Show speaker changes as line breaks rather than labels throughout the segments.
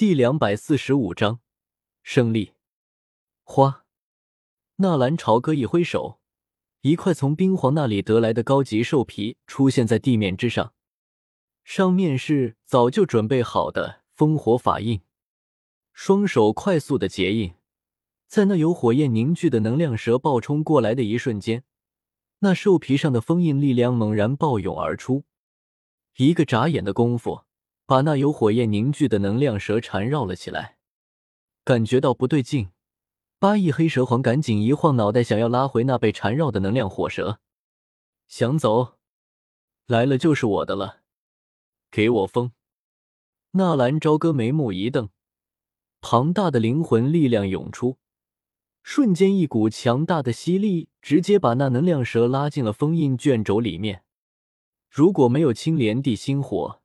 第两百四十五章胜利。花，纳兰朝歌一挥手，一块从冰皇那里得来的高级兽皮出现在地面之上，上面是早就准备好的烽火法印。双手快速的结印，在那有火焰凝聚的能量蛇暴冲过来的一瞬间，那兽皮上的封印力量猛然暴涌而出，一个眨眼的功夫。把那有火焰凝聚的能量蛇缠绕了起来，感觉到不对劲，八翼黑蛇皇赶紧一晃脑袋，想要拉回那被缠绕的能量火蛇。想走，来了就是我的了，给我封！纳兰朝歌眉目一瞪，庞大的灵魂力量涌出，瞬间一股强大的吸力直接把那能量蛇拉进了封印卷轴里面。如果没有青莲地心火，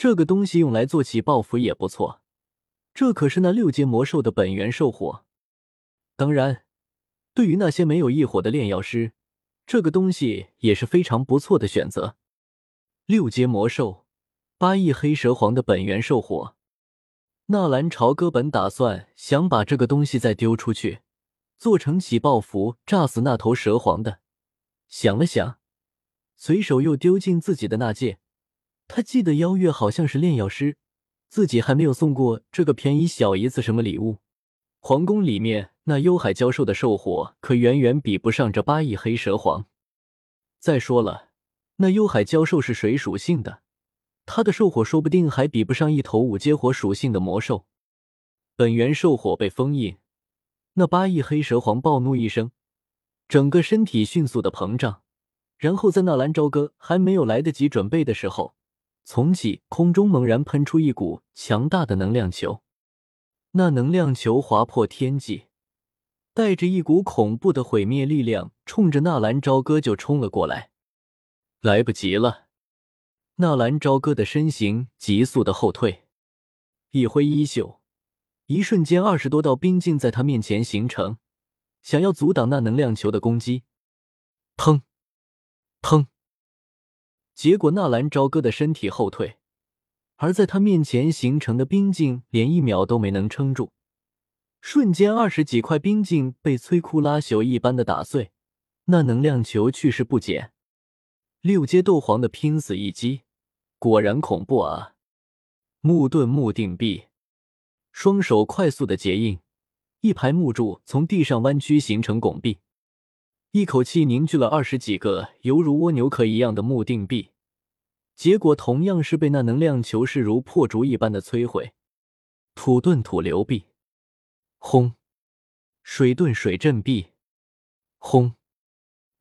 这个东西用来做起爆符也不错，这可是那六阶魔兽的本源兽火。当然，对于那些没有异火的炼药师，这个东西也是非常不错的选择。六阶魔兽，八翼黑蛇皇的本源兽火。纳兰朝歌本打算想把这个东西再丢出去，做成起爆符炸死那头蛇皇的。想了想，随手又丢进自己的那戒。他记得邀月好像是炼药师，自己还没有送过这个便宜小姨子什么礼物。皇宫里面那幽海蛟兽的兽火可远远比不上这八翼黑蛇皇。再说了，那幽海蛟兽是水属性的，它的兽火说不定还比不上一头五阶火属性的魔兽。本源兽火被封印，那八翼黑蛇皇暴怒一声，整个身体迅速的膨胀，然后在纳兰朝歌还没有来得及准备的时候。从起空中猛然喷出一股强大的能量球，那能量球划破天际，带着一股恐怖的毁灭力量，冲着纳兰朝歌就冲了过来。来不及了，纳兰朝歌的身形急速的后退，一挥衣袖，一瞬间二十多道冰镜在他面前形成，想要阻挡那能量球的攻击。砰，砰。结果，纳兰朝歌的身体后退，而在他面前形成的冰镜连一秒都没能撑住，瞬间二十几块冰镜被摧枯拉朽一般的打碎，那能量球去势不减。六阶斗皇的拼死一击，果然恐怖啊！木盾木定壁，双手快速的结印，一排木柱从地上弯曲形成拱壁。一口气凝聚了二十几个犹如蜗牛壳一样的木定壁，结果同样是被那能量球势如破竹一般的摧毁。土遁土流壁，轰；水遁水阵壁，轰；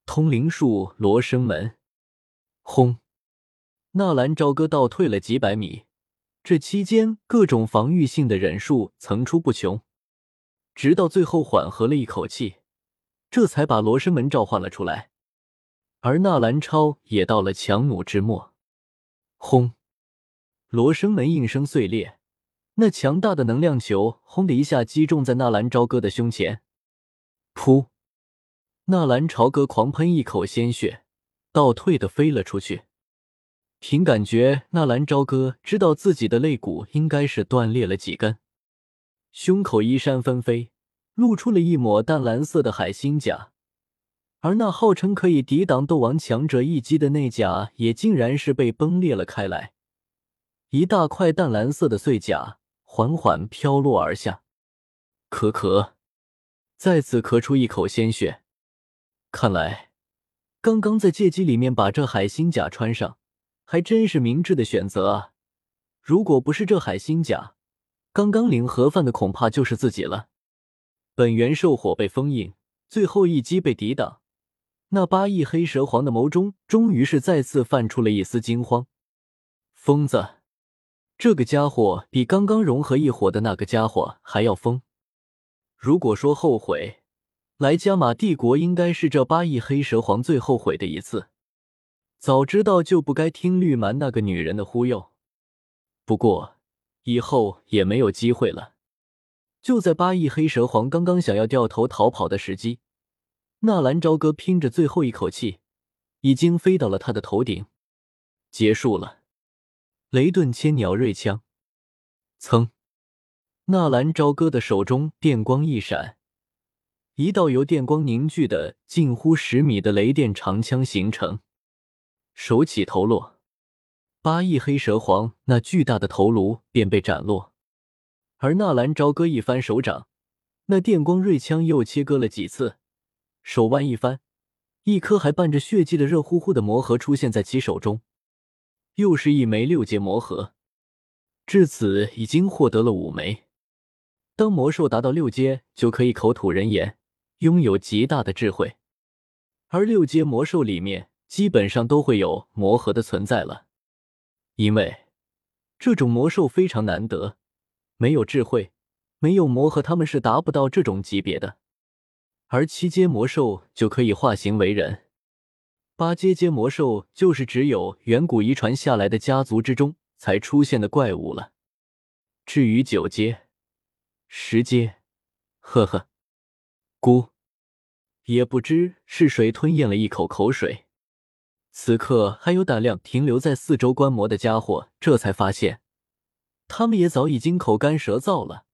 通灵术罗生门，轰。纳兰朝歌倒退了几百米，这期间各种防御性的忍术层出不穷，直到最后缓和了一口气。这才把罗生门召唤了出来，而纳兰超也到了强弩之末，轰！罗生门应声碎裂，那强大的能量球轰的一下击中在纳兰朝歌的胸前，噗！纳兰朝歌狂喷一口鲜血，倒退的飞了出去。凭感觉，纳兰朝歌知道自己的肋骨应该是断裂了几根，胸口衣衫纷飞。露出了一抹淡蓝色的海星甲，而那号称可以抵挡斗王强者一击的内甲，也竟然是被崩裂了开来，一大块淡蓝色的碎甲缓缓飘落而下。咳咳，再次咳出一口鲜血。看来，刚刚在借机里面把这海星甲穿上，还真是明智的选择啊！如果不是这海星甲，刚刚领盒饭的恐怕就是自己了。本源兽火被封印，最后一击被抵挡。那八翼黑蛇皇的眸中终于是再次泛出了一丝惊慌。疯子，这个家伙比刚刚融合一火的那个家伙还要疯。如果说后悔，来加玛帝国应该是这八翼黑蛇皇最后悔的一次。早知道就不该听绿蛮那个女人的忽悠。不过以后也没有机会了。就在八翼黑蛇皇刚刚想要掉头逃跑的时机，纳兰朝歌拼着最后一口气，已经飞到了他的头顶。结束了，雷顿千鸟锐枪，噌！纳兰朝歌的手中电光一闪，一道由电光凝聚的近乎十米的雷电长枪形成，手起头落，八翼黑蛇皇那巨大的头颅便被斩落。而纳兰朝歌一翻手掌，那电光锐枪又切割了几次，手腕一翻，一颗还伴着血迹的热乎乎的魔核出现在其手中，又是一枚六阶魔核。至此，已经获得了五枚。当魔兽达到六阶，就可以口吐人言，拥有极大的智慧。而六阶魔兽里面，基本上都会有魔核的存在了，因为这种魔兽非常难得，没有智慧，没有魔和，他们是达不到这种级别的。而七阶魔兽就可以化形为人，八阶阶魔兽就是只有远古遗传下来的家族之中才出现的怪物了。至于九阶，十阶，呵呵，咕，也不知是谁吞咽了一口口水。此刻还有胆量停留在四周观摩的家伙，这才发现，他们也早已经口干舌燥了，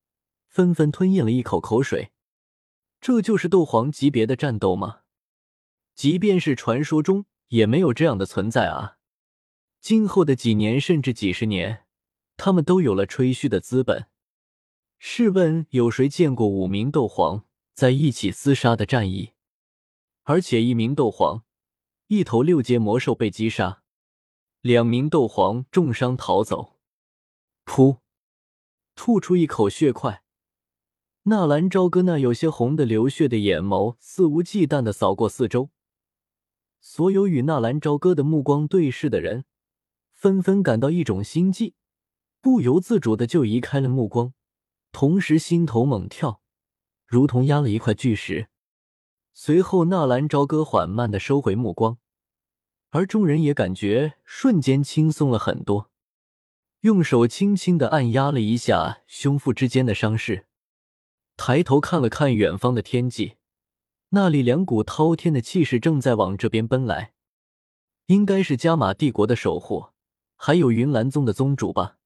纷纷吞咽了一口口水。这就是斗皇级别的战斗吗？即便是传说中，也没有这样的存在啊！今后的几年甚至几十年，他们都有了吹嘘的资本。试问有谁见过五名斗皇在一起厮杀的战役？而且一名斗皇，一头六阶魔兽被击杀，两名斗皇重伤逃走。噗，吐出一口血块。纳兰朝歌那有些红的流血的眼眸肆无忌惮的扫过四周，所有与纳兰朝歌的目光对视的人，纷纷感到一种心悸，不由自主的就移开了目光。同时，心头猛跳，如同压了一块巨石。随后，纳兰朝歌缓慢的收回目光，而众人也感觉瞬间轻松了很多，用手轻轻的按压了一下胸腹之间的伤势，抬头看了看远方的天际，那里两股滔天的气势正在往这边奔来，应该是加玛帝国的守护，还有云岚宗的宗主吧。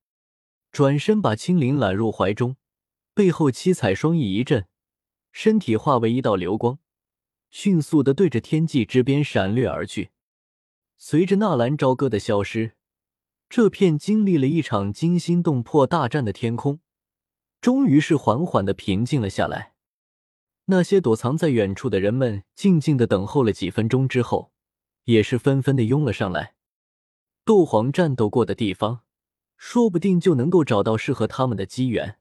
转身把青灵揽入怀中。背后七彩双翼一震，身体化为一道流光，迅速的对着天际之边闪掠而去。随着纳兰朝歌的消失，这片经历了一场惊心动魄大战的天空，终于是缓缓的平静了下来。那些躲藏在远处的人们，静静的等候了几分钟之后，也是纷纷的拥了上来。斗皇战斗过的地方，说不定就能够找到适合他们的机缘。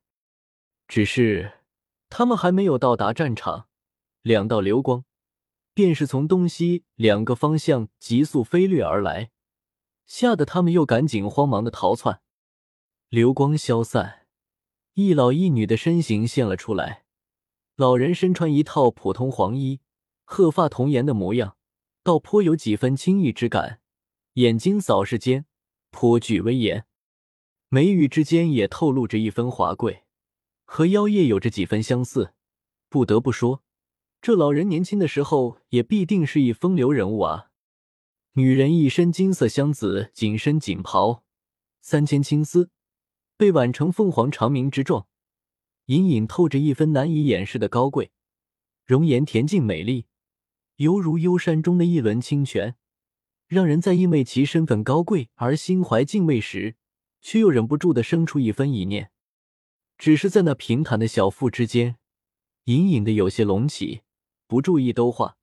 只是，他们还没有到达战场，两道流光便是从东西两个方向急速飞掠而来，吓得他们又赶紧慌忙的逃窜。流光消散，一老一女的身形现了出来。老人身穿一套普通黄衣，鹤发童颜的模样，倒颇有几分清逸之感。眼睛扫视间颇具威严，眉宇之间也透露着一分华贵。和妖夜有着几分相似，不得不说，这老人年轻的时候也必定是一风流人物啊。女人一身金色香紫紧身锦袍，三千青丝被挽成凤凰长鸣之状，隐隐透着一分难以掩饰的高贵，容颜恬静美丽，犹如幽山中的一轮清泉，让人在因为其身份高贵而心怀敬畏时，却又忍不住的生出一分疑念。只是在那平坦的小腹之间，隐隐的有些隆起，不注意都化，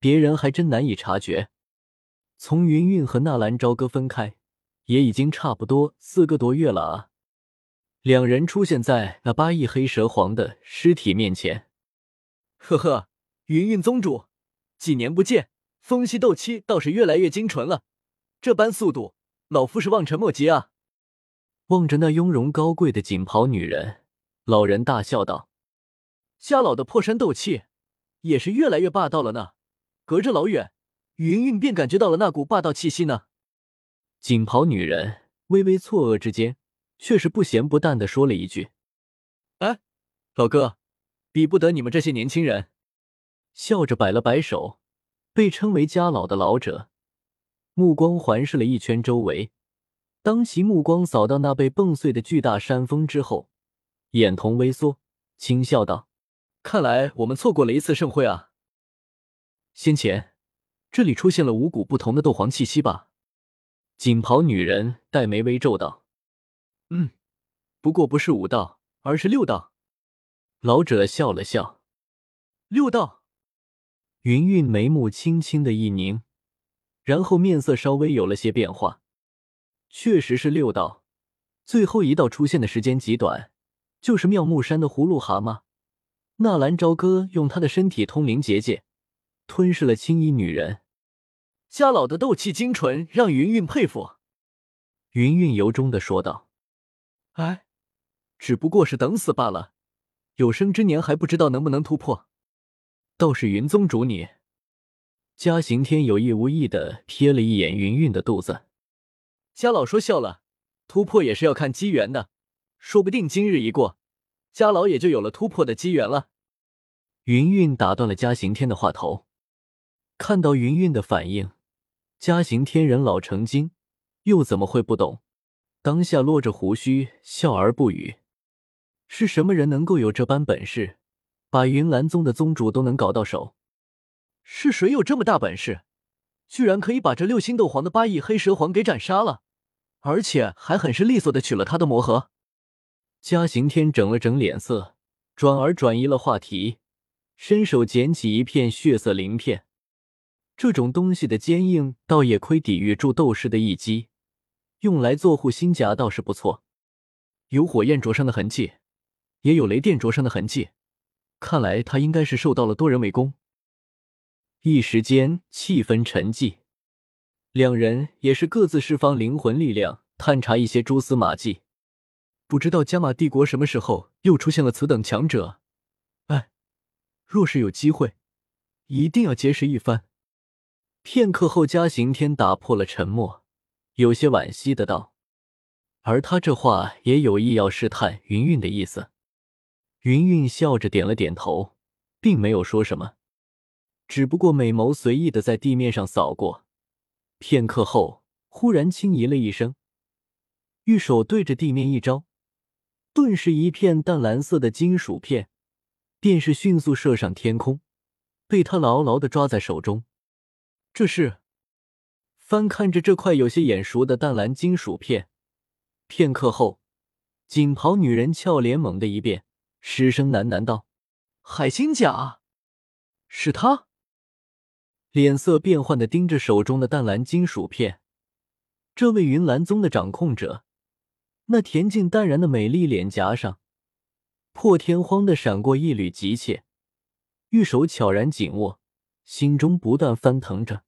别人还真难以察觉。从云云和纳兰朝歌分开，也已经差不多四个多月了啊！两人出现在那八翼黑蛇皇的尸体面前。
呵呵，云云宗主，几年不见，风息斗气倒是越来越精纯了。这般速度，老夫是望尘莫及啊！
望着那雍容高贵的锦袍女人，老人大笑道：“
夏老的破山斗气也是越来越霸道了呢。隔着老远，云云便感觉到了那股霸道气息呢。”
锦袍女人微微错愕之间，却是不咸不淡的说了一句：“
哎，老哥，比不得你们这些年轻人。”
笑着摆了摆手，被称为家老的老者，目光环视了一圈周围。当其目光扫到那被蹦碎的巨大山峰之后，眼瞳微缩，轻笑道：“
看来我们错过了一次盛会啊。先前这里出现了五股不同的斗皇气息吧？”
锦袍女人黛眉微皱道：“
嗯，不过不是五道，而是六道。”
老者笑了笑：“
六道。”
云韵眉目轻轻的一凝，然后面色稍微有了些变化。确实是六道，最后一道出现的时间极短，就是妙木山的葫芦蛤蟆纳兰朝歌用他的身体通灵结界，吞噬了青衣女人。
家老的斗气精纯，让云云佩服。
云云由衷的说道：“
哎，只不过是等死罢了，有生之年还不知道能不能突破。”
倒是云宗主你，嘉刑天有意无意的瞥了一眼云云的肚子。
家老说笑了，突破也是要看机缘的，说不定今日一过，家老也就有了突破的机缘了。
云云打断了嘉刑天的话头，看到云云的反应，嘉行天人老成精，又怎么会不懂？当下落着胡须，笑而不语。是什么人能够有这般本事？把云岚宗的宗主都能搞到手，
是谁有这么大本事，居然可以把这六星斗皇的八翼黑蛇皇给斩杀了，而且还很是利索的取了他的魔核？
嘉行天整了整脸色，转而转移了话题，伸手捡起一片血色鳞片。这种东西的坚硬，倒也亏抵御住斗士的一击，用来做护心甲倒是不错。
有火焰灼伤的痕迹，也有雷电灼伤的痕迹。看来他应该是受到了多人围攻。
一时间气氛沉寂，两人也是各自释放灵魂力量，探查一些蛛丝马迹。
不知道加玛帝国什么时候又出现了此等强者？哎，若是有机会，一定要结识一番。
片刻后，嘉刑天打破了沉默，有些惋惜的道：“而他这话也有意要试探云韵的意思。”云韵笑着点了点头，并没有说什么，只不过美眸随意的在地面上扫过。片刻后，忽然轻咦了一声，玉手对着地面一招，顿时一片淡蓝色的金属片便是迅速射上天空，被他牢牢的抓在手中。
这是
翻看着这块有些眼熟的淡蓝金属片，片刻后，锦袍女人俏脸猛地一变。失声喃喃道：“
海星甲，是他。”
脸色变幻的盯着手中的淡蓝金属片。这位云岚宗的掌控者，那恬静淡然的美丽脸颊上，破天荒的闪过一缕急切，玉手悄然紧握，心中不断翻腾着。